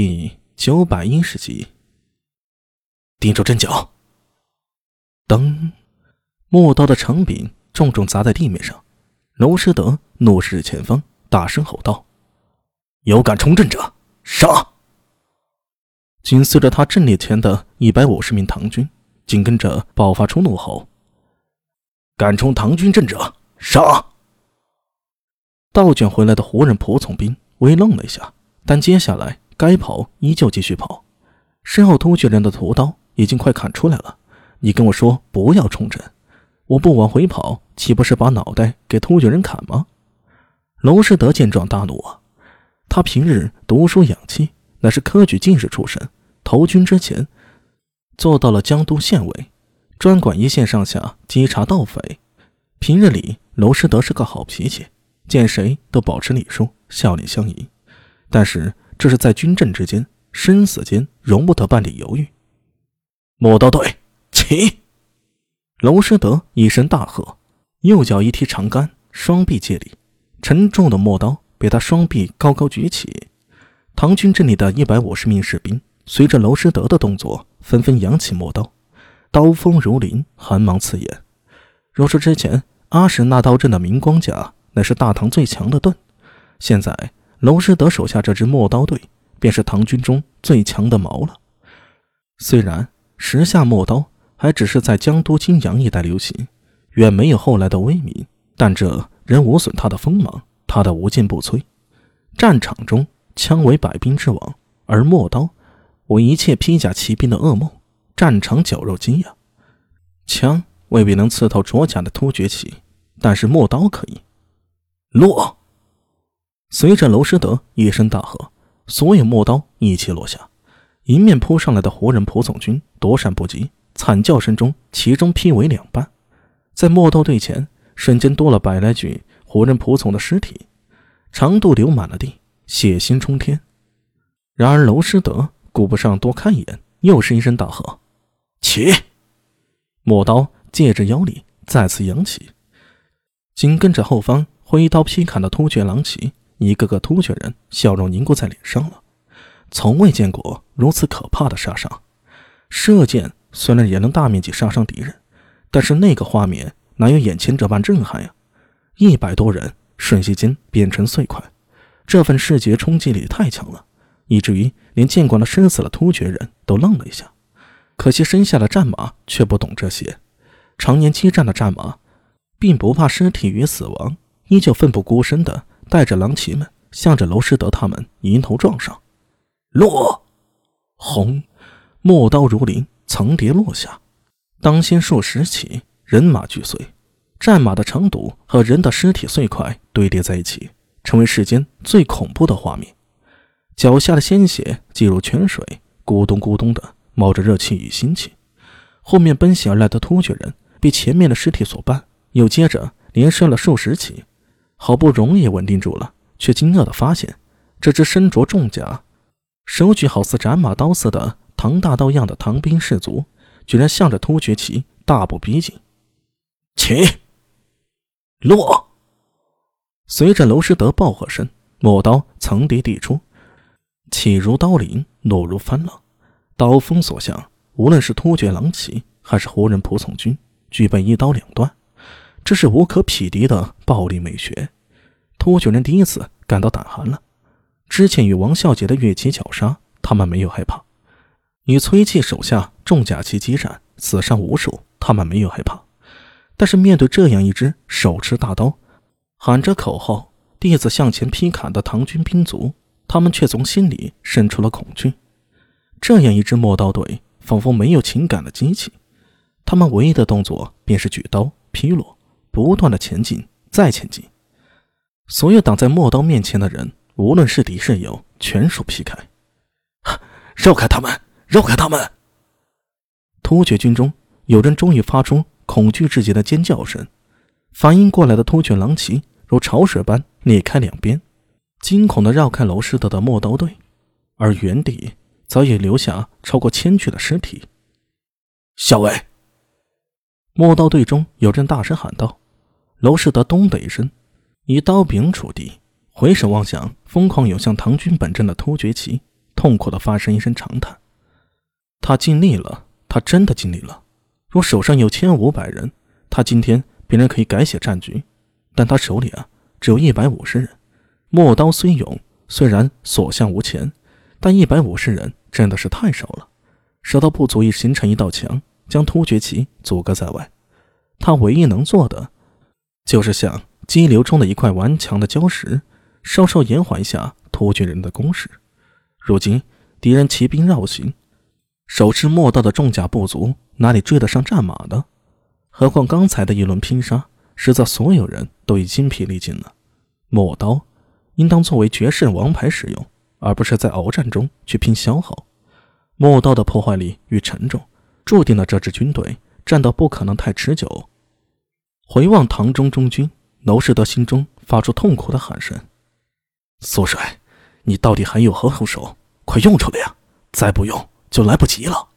第九百一十集，盯住阵脚。噔，陌刀的长柄重重砸在地面上。娄师德怒视着前方，大声吼道：“有敢冲阵者，杀！”紧随着他阵列前的一百五十名唐军，紧跟着爆发出怒吼：“敢冲唐军阵者，杀！”倒卷回来的胡人仆从兵微愣了一下，但接下来。该跑依旧继续跑，身后突厥人的屠刀已经快砍出来了。你跟我说不要冲阵，我不往回跑，岂不是把脑袋给突厥人砍吗？娄师德见状大怒啊！他平日读书养气，乃是科举进士出身，投军之前做到了江都县尉，专管一线上下稽查盗匪。平日里，娄师德是个好脾气，见谁都保持礼数，笑脸相迎。但是。这是在军阵之间，生死间容不得半点犹豫。磨刀队起！娄师德一声大喝，右脚一踢长杆，双臂借力，沉重的磨刀被他双臂高高举起。唐军阵里的一百五十名士兵随着娄师德的动作，纷纷扬起磨刀，刀锋如林，寒芒刺眼。若是之前阿史那刀阵的明光甲，乃是大唐最强的盾，现在。娄师德手下这支陌刀队，便是唐军中最强的矛了。虽然时下陌刀还只是在江都、金阳一带流行，远没有后来的威名，但这仍无损他的锋芒，他的无坚不摧。战场中，枪为百兵之王，而陌刀为一切披甲骑兵的噩梦。战场绞肉机呀！枪未必能刺透着甲的突厥骑，但是陌刀可以。落。随着娄师德一声大喝，所有陌刀一起落下，迎面扑上来的胡人仆从军躲闪不及，惨叫声中，其中劈为两半。在陌刀队前，瞬间多了百来具胡人仆从的尸体，长度流满了地，血腥冲天。然而娄师德顾不上多看一眼，又是一声大喝：“起！”陌刀借着腰力再次扬起，紧跟着后方挥刀劈砍的突厥狼骑。一个个突厥人笑容凝固在脸上了，从未见过如此可怕的杀伤。射箭虽然也能大面积杀伤敌人，但是那个画面哪有眼前这般震撼呀？一百多人瞬息间变成碎块，这份视觉冲击力太强了，以至于连见惯了生死的突厥人都愣了一下。可惜身下的战马却不懂这些，常年激战的战马，并不怕尸体与死亡，依旧奋不顾身的。带着狼骑们向着娄师德他们迎头撞上，落，轰，陌刀如林，层叠落下。当先数十起，人马俱碎，战马的长堵和人的尸体碎块堆叠在一起，成为世间最恐怖的画面。脚下的鲜血进入泉水，咕咚咕咚的冒着热气与腥气。后面奔袭而来的突厥人被前面的尸体所绊，又接着连摔了数十起。好不容易稳定住了，却惊愕地发现，这只身着重甲、手举好似斩马刀似的唐大刀样的唐兵士卒，居然向着突厥骑大步逼近。起，落！随着娄师德爆喝声，陌刀层叠递出，起如刀林，落如翻浪，刀锋所向，无论是突厥狼骑还是胡人仆从军，俱被一刀两断。这是无可匹敌的暴力美学，突厥人第一次感到胆寒了。之前与王孝杰的越骑绞杀，他们没有害怕；与崔器手下重甲骑激战，死伤无数，他们没有害怕。但是面对这样一支手持大刀、喊着口号、弟子向前劈砍的唐军兵卒，他们却从心里生出了恐惧。这样一支陌刀队，仿佛没有情感的机器，他们唯一的动作便是举刀劈落。不断的前进，再前进，所有挡在陌刀面前的人，无论是敌是友，全数劈开，绕开他们，绕开他们！突厥军中有人终于发出恐惧至极的尖叫声，反应过来的突厥狼骑如潮水般裂开两边，惊恐的绕开娄师德的陌刀队，而原地早已留下超过千具的尸体。小伟，陌刀队中有人大声喊道。娄师德咚的一声，以刀柄触地，回首望向疯狂涌向唐军本阵的突厥骑，痛苦的发生一声长叹。他尽力了，他真的尽力了。若手上有千五百人，他今天必然可以改写战局。但他手里啊，只有一百五十人。陌刀虽勇，虽然所向无前，但一百五十人真的是太少了，少到不足以形成一道墙，将突厥骑阻隔在外。他唯一能做的，就是像激流中的一块顽强的礁石，稍稍延缓一下突厥人的攻势。如今敌人骑兵绕行，手持陌刀的重甲部族哪里追得上战马的？何况刚才的一轮拼杀，实则所有人都已精疲力尽了。陌刀应当作为决胜王牌使用，而不是在鏖战中去拼消耗。陌刀的破坏力与沉重，注定了这支军队。战斗不可能太持久。回望唐中中军，娄世德心中发出痛苦的喊声：“苏帅，你到底还有何后手？快用出来呀！再不用就来不及了。”